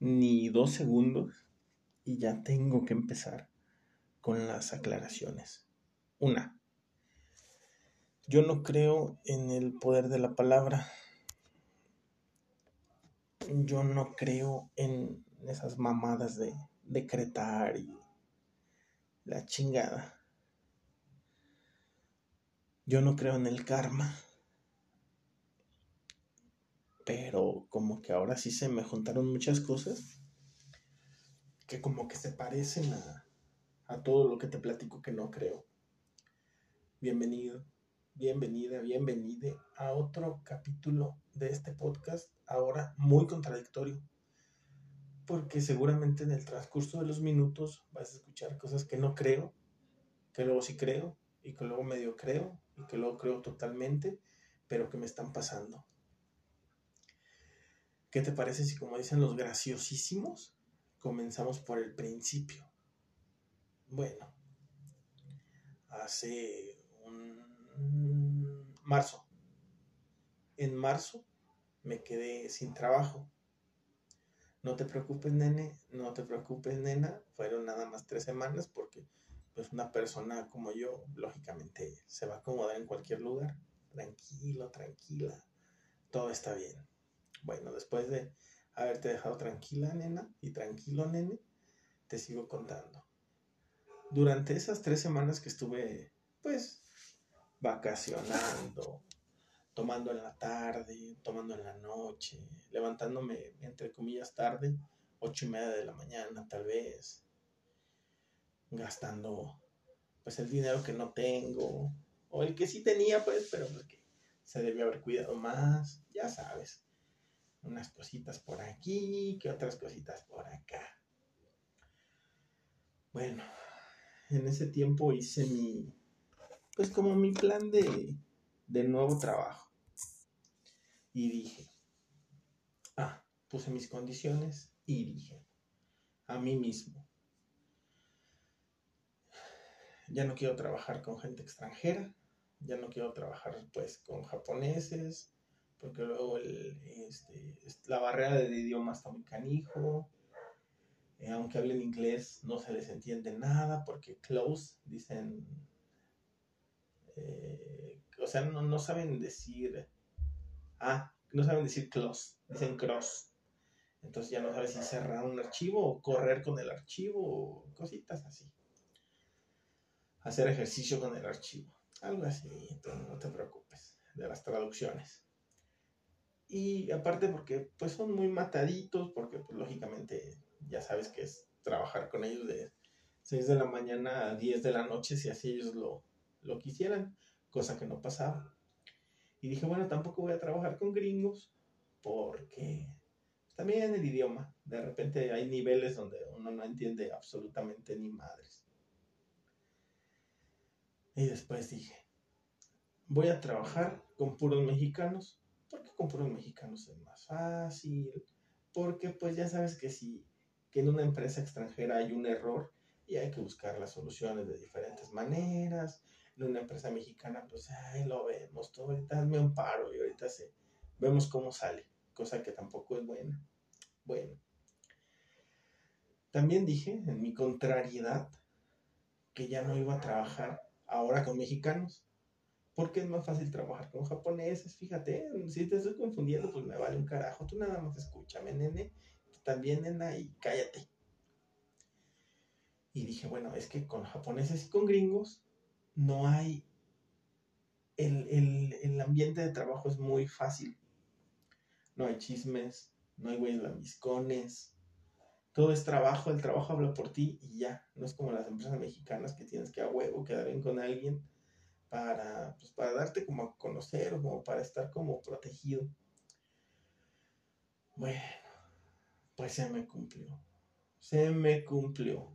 ni dos segundos y ya tengo que empezar con las aclaraciones. Una, yo no creo en el poder de la palabra. Yo no creo en esas mamadas de decretar y la chingada. Yo no creo en el karma. Pero como que ahora sí se me juntaron muchas cosas que como que se parecen a, a todo lo que te platico que no creo. Bienvenido bienvenida, bienvenida a otro capítulo de este podcast, ahora muy contradictorio, porque seguramente en el transcurso de los minutos vas a escuchar cosas que no creo, que luego sí creo, y que luego medio creo, y que luego creo totalmente, pero que me están pasando. ¿Qué te parece si, como dicen los graciosísimos, comenzamos por el principio? Bueno, hace marzo. En marzo me quedé sin trabajo. No te preocupes, nene, no te preocupes, nena. Fueron nada más tres semanas porque pues una persona como yo, lógicamente, se va a acomodar en cualquier lugar. Tranquilo, tranquila. Todo está bien. Bueno, después de haberte dejado tranquila, nena, y tranquilo, nene, te sigo contando. Durante esas tres semanas que estuve, pues, vacacionando, tomando en la tarde, tomando en la noche, levantándome, entre comillas, tarde, ocho y media de la mañana tal vez, gastando pues el dinero que no tengo, o el que sí tenía pues, pero que se debió haber cuidado más, ya sabes, unas cositas por aquí, que otras cositas por acá. Bueno, en ese tiempo hice mi, pues como mi plan de, de nuevo trabajo. Y dije, ah, puse mis condiciones y dije a mí mismo, ya no quiero trabajar con gente extranjera, ya no quiero trabajar pues con japoneses, porque luego el, este, la barrera del idioma está muy canijo, eh, aunque hablen inglés no se les entiende nada, porque close, dicen eh, o sea, no, saben decir, ah, no saben decir close, dicen cross. Entonces ya no sabes si cerrar un archivo o correr con el archivo o cositas así. Hacer ejercicio con el archivo. Algo así, entonces no te preocupes de las traducciones. Y aparte porque pues son muy mataditos, porque pues, lógicamente ya sabes que es trabajar con ellos de 6 de la mañana a 10 de la noche si así ellos lo, lo quisieran, cosa que no pasaba. Y dije, bueno, tampoco voy a trabajar con gringos porque también el idioma, de repente hay niveles donde uno no entiende absolutamente ni madres. Y después dije, voy a trabajar con puros mexicanos, porque con puros mexicanos es más fácil, porque pues ya sabes que si que en una empresa extranjera hay un error y hay que buscar las soluciones de diferentes maneras, una empresa mexicana, pues ahí lo vemos, todo ahorita hazme un paro y ahorita se, vemos cómo sale, cosa que tampoco es buena. Bueno. También dije en mi contrariedad que ya no iba a trabajar ahora con mexicanos, porque es más fácil trabajar con japoneses, fíjate, si te estoy confundiendo, pues me vale un carajo, tú nada más escúchame, nene, también, nena, y cállate. Y dije, bueno, es que con japoneses y con gringos no hay, el, ambiente de trabajo es muy fácil. No hay chismes, no hay güeyes lambiscones. Todo es trabajo, el trabajo habla por ti y ya. No es como las empresas mexicanas que tienes que a huevo quedar bien con alguien para, pues, para darte como a conocer o como para estar como protegido. Bueno, pues se me cumplió. Se me cumplió.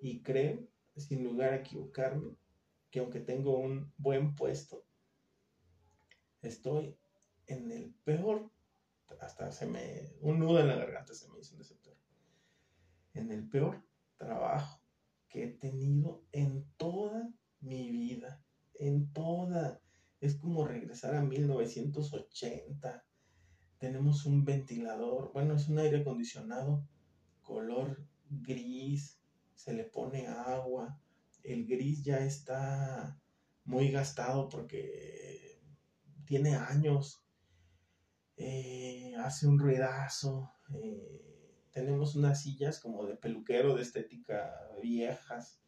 Y creo sin lugar a equivocarme, que aunque tengo un buen puesto, estoy en el peor, hasta se me, un nudo en la garganta se me hizo en ese en el peor trabajo que he tenido en toda mi vida, en toda, es como regresar a 1980, Tenemos un ventilador, bueno, es un aire acondicionado, color gris, se le pone agua. El gris ya está muy gastado porque tiene años. Eh, hace un ruidazo. Eh, tenemos unas sillas como de peluquero de estética viejas.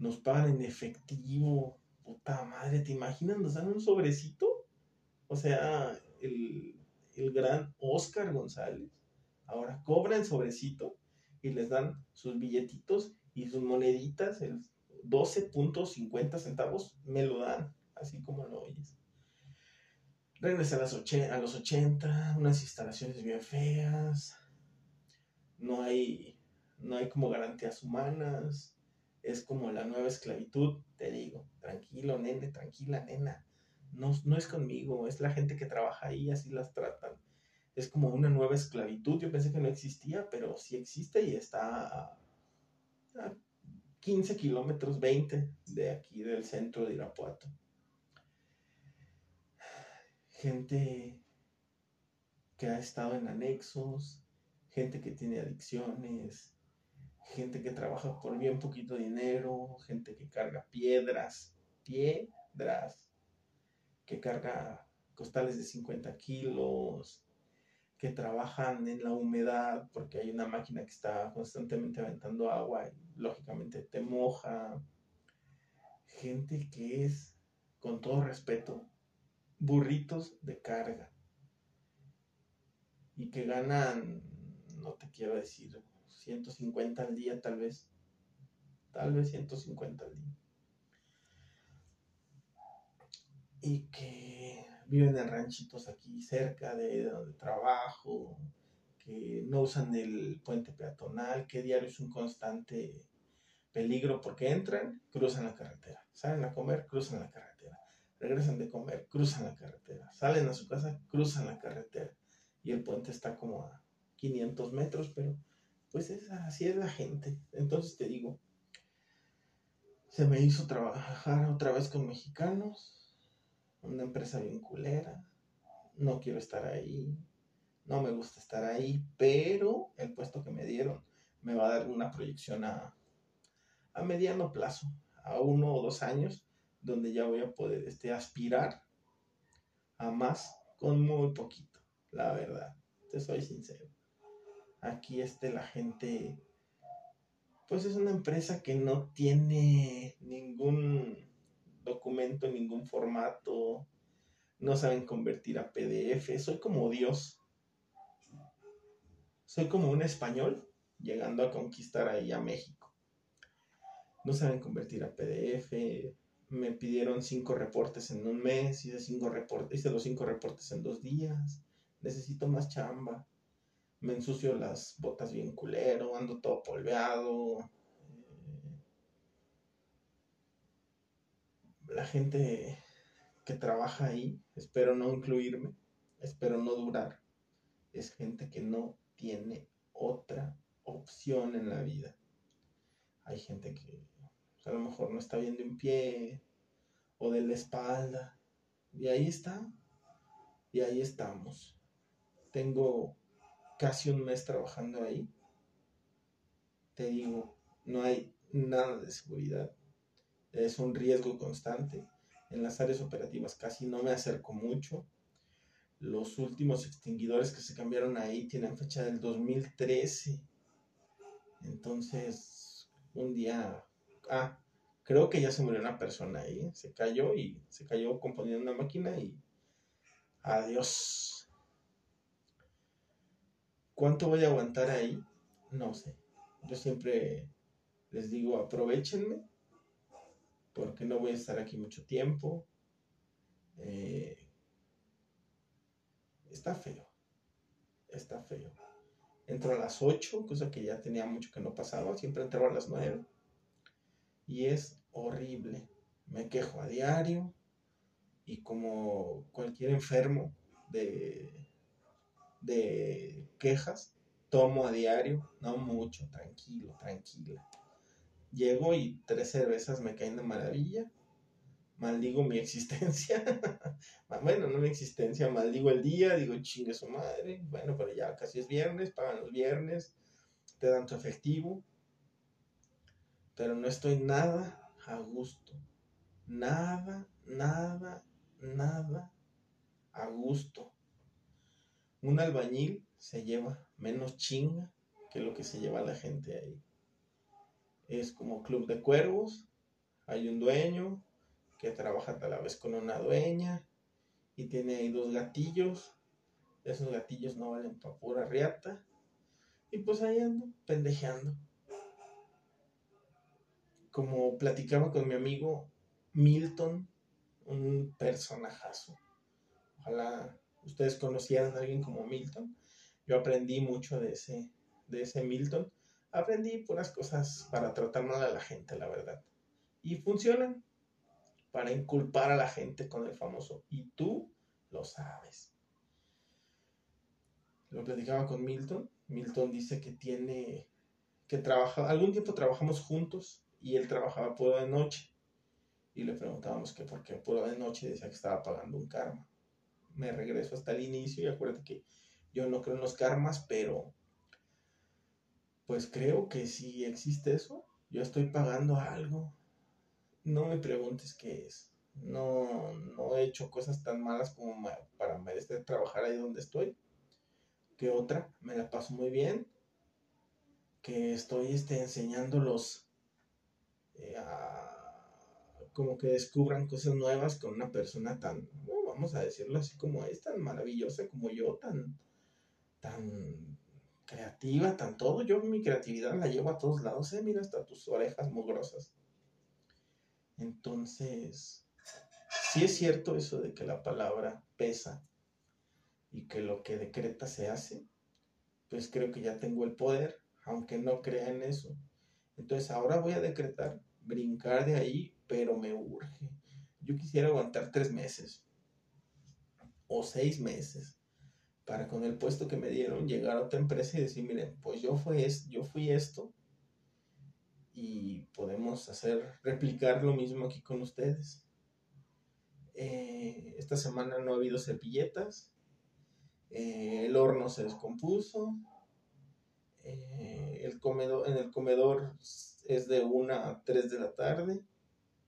Nos pagan en efectivo. Puta madre, ¿te imaginas? Nos dan un sobrecito. O sea, el, el gran Oscar González ahora cobra el sobrecito y les dan sus billetitos y sus moneditas, el 12.50 centavos, me lo dan, así como lo oyes. Regresa a, las a los 80, unas instalaciones bien feas, no hay, no hay como garantías humanas, es como la nueva esclavitud, te digo, tranquilo, nene, tranquila, nena, no, no es conmigo, es la gente que trabaja ahí, así las tratan es como una nueva esclavitud. Yo pensé que no existía, pero sí existe y está a, 15 kilómetros, 20 de aquí del centro de Irapuato. Gente que ha estado en anexos, gente que tiene adicciones, gente que trabaja por bien poquito dinero, gente que carga piedras, piedras, que carga costales de 50 kilos, que trabajan en la humedad porque hay una máquina que está constantemente aventando agua y lógicamente te moja. Gente que es, con todo respeto, burritos de carga y que ganan, no te quiero decir, 150 al día tal vez, tal vez 150 al día. Y que viven en ranchitos aquí cerca de donde trabajo, que no usan el puente peatonal, que diario es un constante peligro porque entran, cruzan la carretera, salen a comer, cruzan la carretera, regresan de comer, cruzan la carretera, salen a su casa, cruzan la carretera y el puente está como a 500 metros, pero pues es, así es la gente. Entonces te digo, se me hizo trabajar otra vez con mexicanos, una empresa bien culera, no quiero estar ahí, no me gusta estar ahí, pero el puesto que me dieron me va a dar una proyección a, a mediano plazo, a uno o dos años, donde ya voy a poder este, aspirar a más con muy poquito, la verdad, te soy sincero. Aquí este, la gente, pues es una empresa que no tiene ningún documento en ningún formato, no saben convertir a PDF, soy como Dios. Soy como un español llegando a conquistar ahí a México. No saben convertir a PDF, me pidieron cinco reportes en un mes, hice, cinco reportes, hice los cinco reportes en dos días, necesito más chamba, me ensucio las botas bien culero, ando todo polveado, la gente que trabaja ahí, espero no incluirme, espero no durar, es gente que no tiene otra opción en la vida. Hay gente que pues, a lo mejor no está bien de un pie o de la espalda. Y ahí está. Y ahí estamos. Tengo casi un mes trabajando ahí. Te digo, no hay nada de seguridad es un riesgo constante. En las áreas operativas casi no me acerco mucho. Los últimos extinguidores que se cambiaron ahí tienen fecha del 2013. Entonces, un día... Ah, creo que ya se murió una persona ahí. Se cayó y se cayó componiendo una máquina y... Adiós. ¿Cuánto voy a aguantar ahí? No sé. Yo siempre les digo, aprovechenme porque no voy a estar aquí mucho tiempo. Eh, está feo, está feo. Entro a las 8, cosa que ya tenía mucho que no pasaba, siempre entraba a las 9. Y es horrible. Me quejo a diario y como cualquier enfermo de, de quejas, tomo a diario, no mucho, tranquilo, tranquila. Llego y tres cervezas me caen de maravilla. maldigo mi existencia. bueno, no mi existencia, maldigo el día, digo chingue su madre. Bueno, pero ya casi es viernes, pagan los viernes, te dan tu efectivo. Pero no estoy nada a gusto. Nada, nada, nada a gusto. Un albañil se lleva menos chinga que lo que se lleva la gente ahí. Es como club de cuervos, hay un dueño que trabaja a la vez con una dueña y tiene ahí dos gatillos. Esos gatillos no valen para pura riata. Y pues ahí ando, pendejeando. Como platicaba con mi amigo Milton, un personajazo. Ojalá ustedes conocieran a alguien como Milton. Yo aprendí mucho de ese, de ese Milton. Aprendí puras cosas para tratar mal a la gente, la verdad. Y funcionan para inculpar a la gente con el famoso. Y tú lo sabes. Lo platicaba con Milton. Milton dice que tiene, que trabaja, algún tiempo trabajamos juntos y él trabajaba puro de noche. Y le preguntábamos que por qué puro de noche decía que estaba pagando un karma. Me regreso hasta el inicio y acuérdate que yo no creo en los karmas, pero pues creo que si existe eso, yo estoy pagando algo no me preguntes qué es. No, no he hecho cosas tan malas como para merecer trabajar ahí donde estoy. Que otra, me la paso muy bien. Que estoy este, enseñándolos eh, como que descubran cosas nuevas con una persona tan, vamos a decirlo así como es, tan maravillosa como yo, tan, tan creativa, tan todo. Yo mi creatividad la llevo a todos lados, eh, mira hasta tus orejas mugrosas. Entonces, si es cierto eso de que la palabra pesa y que lo que decreta se hace, pues creo que ya tengo el poder, aunque no crea en eso. Entonces ahora voy a decretar, brincar de ahí, pero me urge. Yo quisiera aguantar tres meses o seis meses para con el puesto que me dieron llegar a otra empresa y decir, miren, pues yo, fui, yo fui esto y podemos hacer, replicar lo mismo aquí con ustedes. Eh, esta semana no ha habido servilletas, eh, el horno se descompuso, eh, el comedor, en el comedor es de una a 3 de la tarde,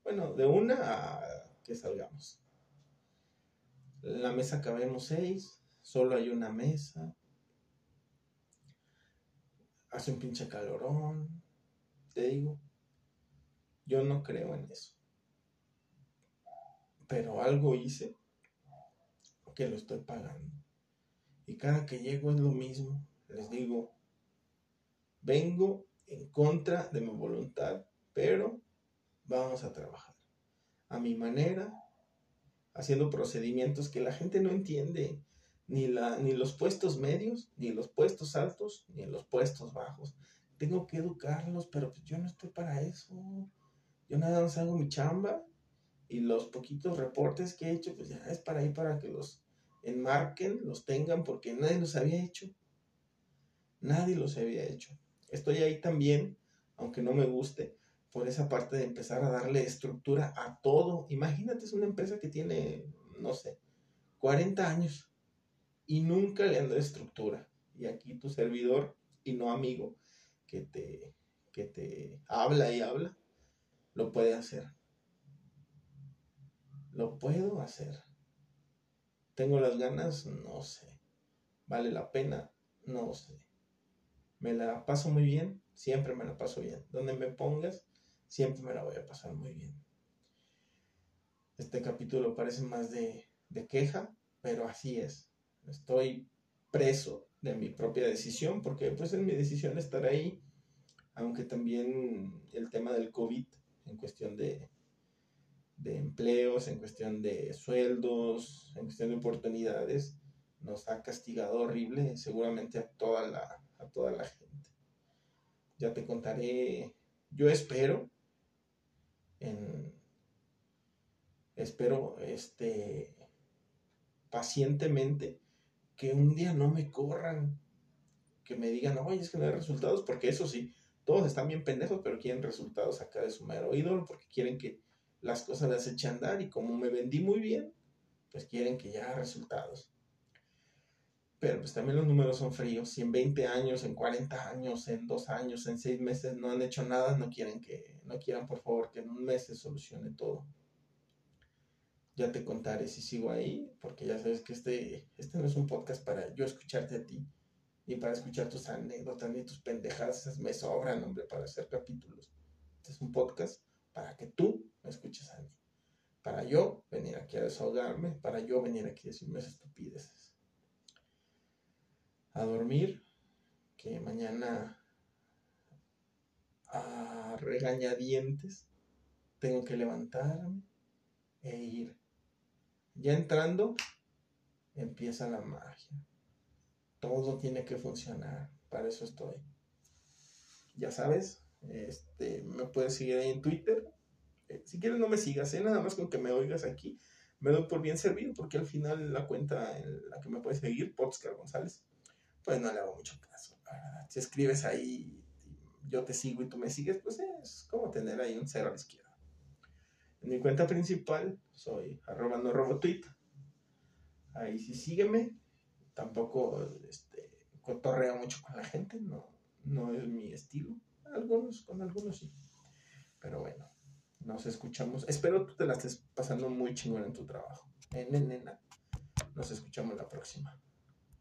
bueno, de una a que salgamos. La mesa cabemos seis, solo hay una mesa, hace un pinche calorón, te digo, yo no creo en eso. Pero algo hice que lo estoy pagando. Y cada que llego es lo mismo. Les digo, vengo en contra de mi voluntad, pero vamos a trabajar. A mi manera, haciendo procedimientos que la gente no entiende. Ni, la, ni los puestos medios, ni los puestos altos, ni los puestos bajos tengo que educarlos, pero pues yo no estoy para eso. Yo nada más hago mi chamba y los poquitos reportes que he hecho, pues ya es para ahí para que los enmarquen, los tengan, porque nadie los había hecho. Nadie los había hecho. Estoy ahí también, aunque no me guste, por esa parte de empezar a darle estructura a todo. Imagínate, es una empresa que tiene, no sé, 40 años y nunca le han dado estructura. Y aquí tu servidor, y no amigo, que te, que te habla y habla, lo puede hacer. ¿Lo puedo hacer? ¿Tengo las ganas? No sé. ¿Vale la pena? No sé. ¿Me la paso muy bien? Siempre me la paso bien. Donde me pongas, siempre me la voy a pasar muy bien. Este capítulo parece más de, de queja, pero así es. Estoy preso de mi propia decisión, porque pues es mi decisión estar ahí, aunque también el tema del COVID en cuestión de, de empleos, en cuestión de sueldos, en cuestión de oportunidades, nos ha castigado horrible, seguramente a toda la, a toda la gente. Ya te contaré, yo espero, espero este, pacientemente que un día no me corran, que me digan, oye, es que no hay resultados, porque eso sí, todos están bien pendejos, pero quieren resultados acá de su mero ídolo, porque quieren que las cosas las eché a andar y como me vendí muy bien, pues quieren que ya resultados. Pero pues también los números son fríos. Si en 20 años, en 40 años, en 2 años, en 6 meses no han hecho nada, no quieren que, no quieran por favor que en un mes se solucione todo. Ya te contaré si sigo ahí, porque ya sabes que este, este no es un podcast para yo escucharte a ti, ni para escuchar tus anécdotas, ni tus pendejadas, esas me sobran, hombre, para hacer capítulos. Este es un podcast para que tú me escuches a mí. Para yo venir aquí a desahogarme, para yo venir aquí a decirme esas estupideces a dormir, que mañana a regañadientes tengo que levantarme e ir. Ya entrando, empieza la magia. Todo tiene que funcionar. Para eso estoy. Ya sabes, este, me puedes seguir ahí en Twitter. Eh, si quieres no me sigas, ¿eh? nada más con que me oigas aquí. Me doy por bien servido porque al final la cuenta en la que me puedes seguir, Potscar González, pues no le hago mucho caso. Si escribes ahí, yo te sigo y tú me sigues, pues es como tener ahí un cero a la izquierda. En mi cuenta principal soy arroba no robo. Ahí sí sígueme. Tampoco este, cotorreo mucho con la gente, no, no es mi estilo. Algunos, con algunos sí. Pero bueno, nos escuchamos. Espero tú te la estés pasando muy chingón en tu trabajo. En, nena. Nos escuchamos la próxima.